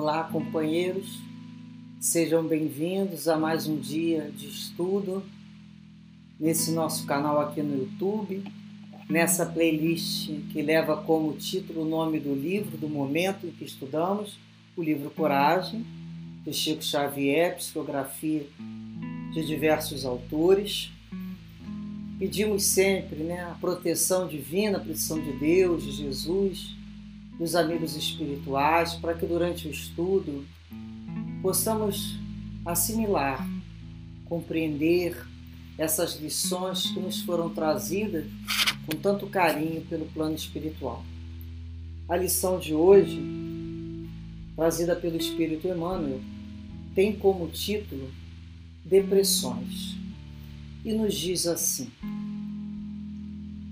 Olá, companheiros, sejam bem-vindos a mais um dia de estudo nesse nosso canal aqui no YouTube, nessa playlist que leva como título o nome do livro do momento em que estudamos, o livro Coragem, de Chico Xavier, psicografia de diversos autores. Pedimos sempre né, a proteção divina, a proteção de Deus, de Jesus dos amigos espirituais, para que durante o estudo possamos assimilar, compreender essas lições que nos foram trazidas com tanto carinho pelo plano espiritual. A lição de hoje, trazida pelo Espírito Emmanuel, tem como título Depressões e nos diz assim: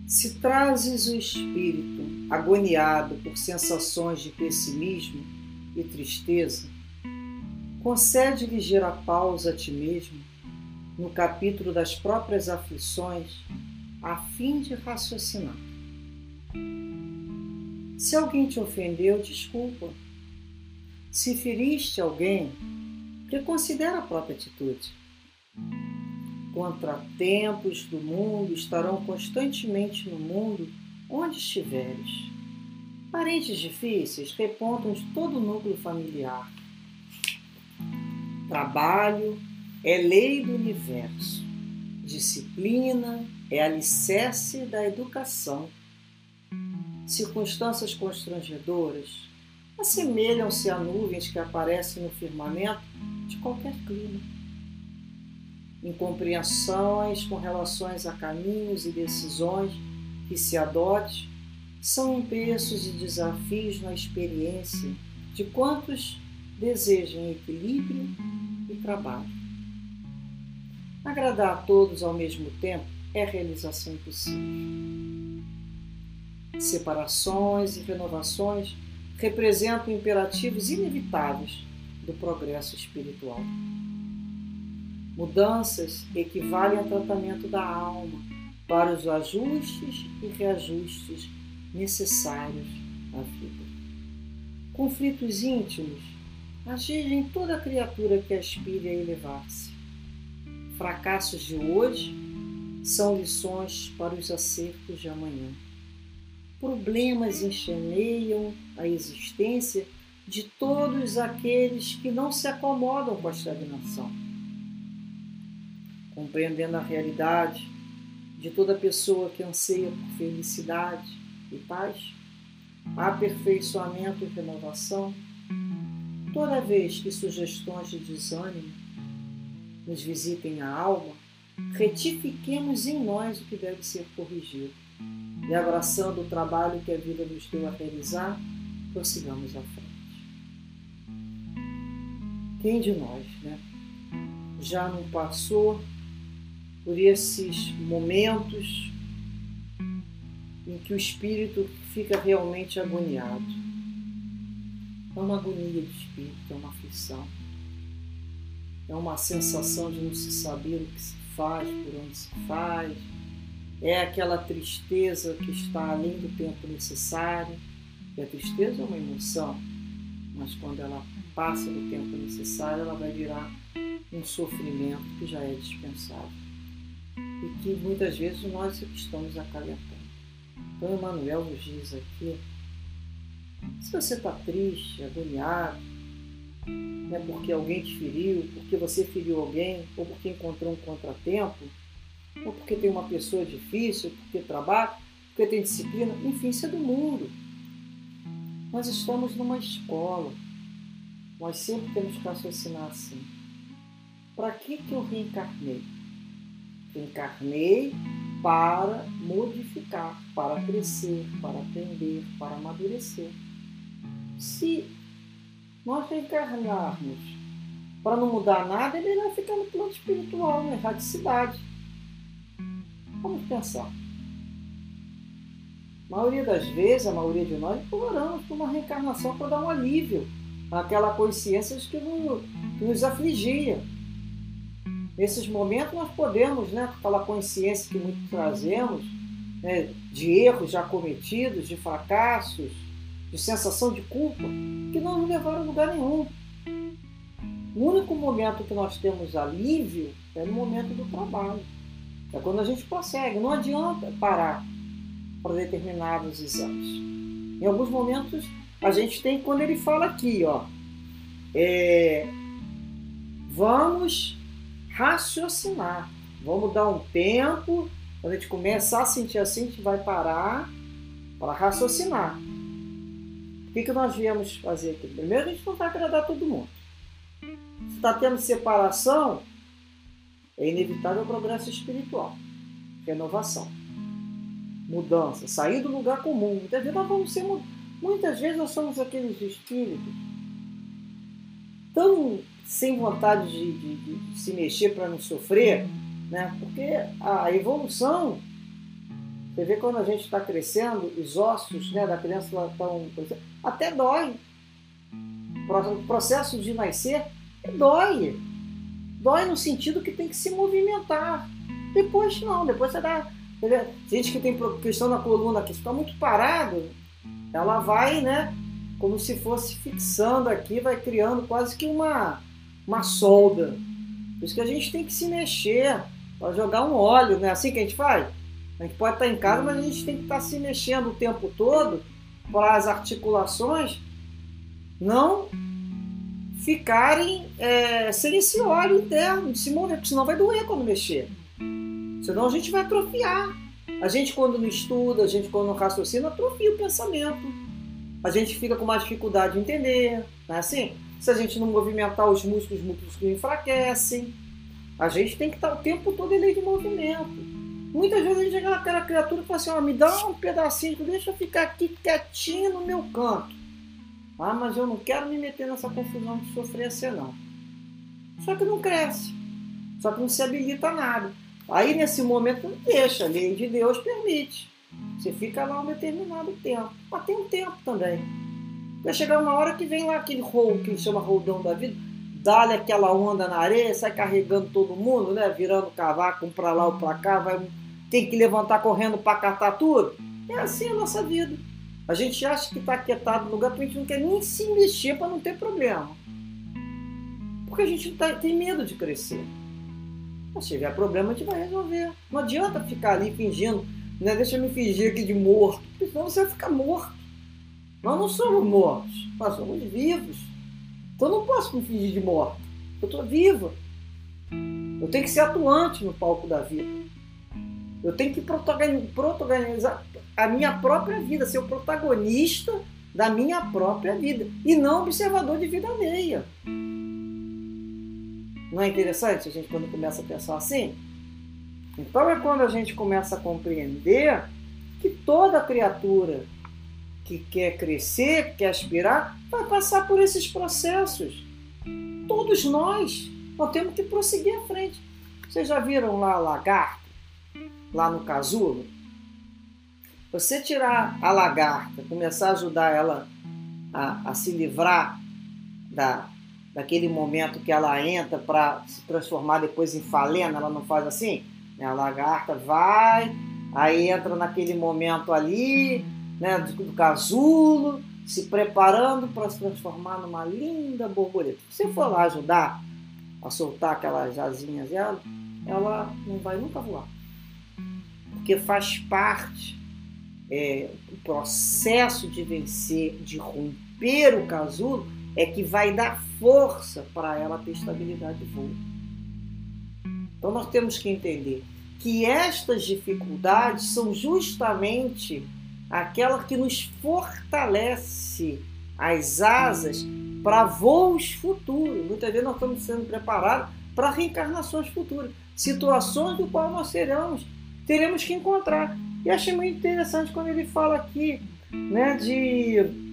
Se trazes o espírito agoniado por sensações de pessimismo e tristeza, concede ligeira pausa a ti mesmo no capítulo das próprias aflições, a fim de raciocinar. Se alguém te ofendeu, desculpa. Se feriste alguém, reconsidera a própria atitude. Contratempos do mundo estarão constantemente no mundo onde estiveres. Parentes difíceis repontam de todo o núcleo familiar. Trabalho é lei do universo. Disciplina é alicerce da educação. Circunstâncias constrangedoras assemelham-se a nuvens que aparecem no firmamento de qualquer clima. Incompreensões com relações a caminhos e decisões que se adote são empeços e desafios na experiência de quantos desejam equilíbrio e trabalho. Agradar a todos ao mesmo tempo é realização impossível. Separações e renovações representam imperativos inevitáveis do progresso espiritual. Mudanças equivalem ao tratamento da alma, para os ajustes e reajustes necessários à vida. Conflitos íntimos agirem toda criatura que aspire a elevar-se. Fracassos de hoje são lições para os acertos de amanhã. Problemas enxameiam a existência de todos aqueles que não se acomodam com a estagnação. Compreendendo a realidade, de toda pessoa que anseia por felicidade e paz, aperfeiçoamento e renovação, toda vez que sugestões de desânimo nos visitem a alma, retifiquemos em nós o que deve ser corrigido e, abraçando o trabalho que a vida nos deu a realizar, prossigamos à frente. Quem de nós né, já não passou por esses momentos em que o espírito fica realmente agoniado. É uma agonia de espírito, é uma aflição. É uma sensação de não se saber o que se faz, por onde se faz. É aquela tristeza que está além do tempo necessário. E a tristeza é uma emoção, mas quando ela passa do tempo necessário, ela vai virar um sofrimento que já é dispensável e que muitas vezes nós estamos acalentando. Então, Emmanuel nos diz aqui: se você está triste, agoniado, né, porque alguém te feriu, porque você feriu alguém, ou porque encontrou um contratempo, ou porque tem uma pessoa difícil, porque trabalha, porque tem disciplina, enfim, isso é do mundo. Nós estamos numa escola. Nós sempre temos que raciocinar assim. Para que, que eu reencarnei? Encarnei para modificar, para crescer, para aprender, para amadurecer. Se nós reencarnarmos para não mudar nada, é melhor ficar no plano espiritual, na erradicidade. Vamos pensar. A maioria das vezes, a maioria de nós, oramos por uma reencarnação para dar um alívio àquela consciência que nos afligia Nesses momentos nós podemos, né, aquela consciência que muito trazemos, né, de erros já cometidos, de fracassos, de sensação de culpa, que não nos levaram a lugar nenhum. O único momento que nós temos alívio é no momento do trabalho. É quando a gente consegue. Não adianta parar para determinados exames. Em alguns momentos a gente tem quando ele fala aqui, ó, é, vamos raciocinar, vamos dar um tempo, quando a gente começar a sentir assim, a gente vai parar para raciocinar. O que, que nós viemos fazer aqui? Primeiro, a gente não vai agradar todo mundo. Se está tendo separação, é inevitável o progresso espiritual, renovação, mudança, sair do lugar comum. Muitas vezes nós vamos ser muitas vezes nós somos aqueles espíritos tão sem vontade de, de, de se mexer para não sofrer, né? Porque a evolução, você vê quando a gente está crescendo, os ossos né, da criança estão até dói. O processo de nascer dói. Dói no sentido que tem que se movimentar. Depois não, depois você dá. Gente que tem questão na coluna que está muito parado, ela vai, né? Como se fosse fixando aqui, vai criando quase que uma, uma solda. Por isso que a gente tem que se mexer para jogar um óleo, não é assim que a gente faz? A gente pode estar em casa, mas a gente tem que estar se mexendo o tempo todo para as articulações não ficarem é, sem esse óleo interno se mover, porque senão vai doer quando mexer. Senão a gente vai atrofiar. A gente, quando não estuda, a gente, quando não raciocina, atrofia o pensamento. A gente fica com mais dificuldade de entender. Não é assim? Se a gente não movimentar os músculos, os músculos enfraquecem. A gente tem que estar o tempo todo em lei de movimento. Muitas vezes a gente chega naquela criatura e fala assim: me dá um pedacinho, deixa eu ficar aqui quietinho no meu canto. Ah, mas eu não quero me meter nessa confusão de sofrência, não. Só que não cresce. Só que não se habilita a nada. Aí nesse momento não deixa, a lei de Deus permite. Você fica lá um determinado tempo. Mas tem um tempo também. Vai chegar uma hora que vem lá aquele rolo que chama roldão da vida, dá-lhe aquela onda na areia, sai carregando todo mundo, né? Virando cavaco um para lá ou para cá, vai, tem que levantar correndo para catar tudo. É assim a nossa vida. A gente acha que está aquietado no lugar porque a gente não quer nem se mexer para não ter problema. Porque a gente tá, tem medo de crescer. Se tiver problema, a gente vai resolver. Não adianta ficar ali fingindo, né? Deixa eu me fingir aqui de morto, senão você vai ficar morto. Nós não somos mortos, nós somos vivos. Então eu não posso me fingir de morto. Eu estou viva. Eu tenho que ser atuante no palco da vida. Eu tenho que protagonizar a minha própria vida, ser o protagonista da minha própria vida e não observador de vida alheia. Não é interessante a gente quando começa a pensar assim? Então é quando a gente começa a compreender que toda criatura que quer crescer, que quer aspirar, vai passar por esses processos. Todos nós, nós temos que prosseguir à frente. Vocês já viram lá a lagarta, lá no casulo? Você tirar a lagarta, começar a ajudar ela a, a se livrar da, daquele momento que ela entra para se transformar depois em falena, ela não faz assim? A lagarta vai, aí entra naquele momento ali, né, do, casulo, se preparando para se transformar numa linda borboleta. Se você for lá ajudar a soltar aquelas asinhas dela, ela não vai nunca voar. Porque faz parte é, o processo de vencer, de romper o casulo, é que vai dar força para ela ter estabilidade de voo. Então nós temos que entender que estas dificuldades são justamente aquela que nos fortalece as asas para voos futuros. Muitas vezes nós estamos sendo preparados para reencarnações futuras, situações do qual nós seremos, teremos que encontrar. E achei muito interessante quando ele fala aqui, né, de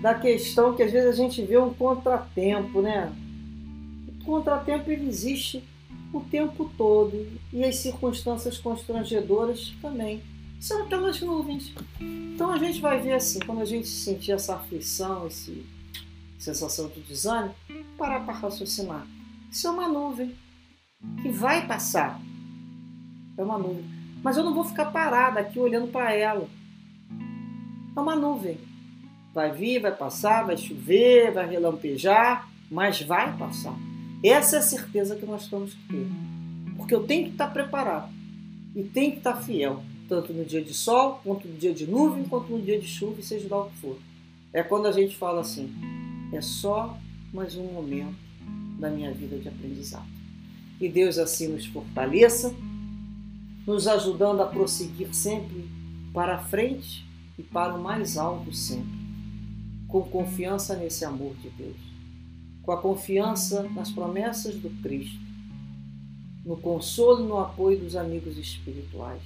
da questão que às vezes a gente vê um contratempo, né? O contratempo ele existe o tempo todo e as circunstâncias constrangedoras também são aquelas nuvens. Então a gente vai ver assim, quando a gente sentir essa aflição, essa sensação de desânimo, parar para raciocinar. Isso é uma nuvem que vai passar. É uma nuvem. Mas eu não vou ficar parada aqui olhando para ela. É uma nuvem. Vai vir, vai passar, vai chover, vai relampejar, mas vai passar. Essa é a certeza que nós temos que ter. Porque eu tenho que estar preparado e tenho que estar fiel, tanto no dia de sol, quanto no dia de nuvem, quanto no dia de chuva, seja lá o que for. É quando a gente fala assim: é só mais um momento da minha vida de aprendizado. Que Deus assim nos fortaleça, nos ajudando a prosseguir sempre para frente e para o mais alto sempre, com confiança nesse amor de Deus, com a confiança nas promessas do Cristo, no consolo e no apoio dos amigos espirituais.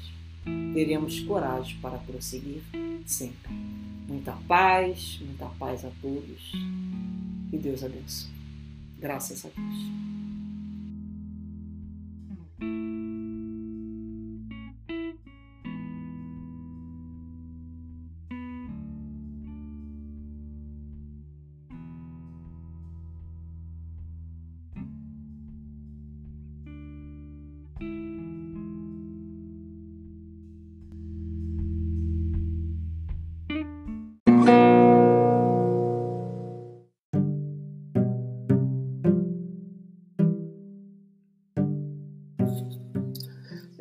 Teremos coragem para prosseguir sempre. Muita paz, muita paz a todos. E Deus abençoe. Graças a Deus.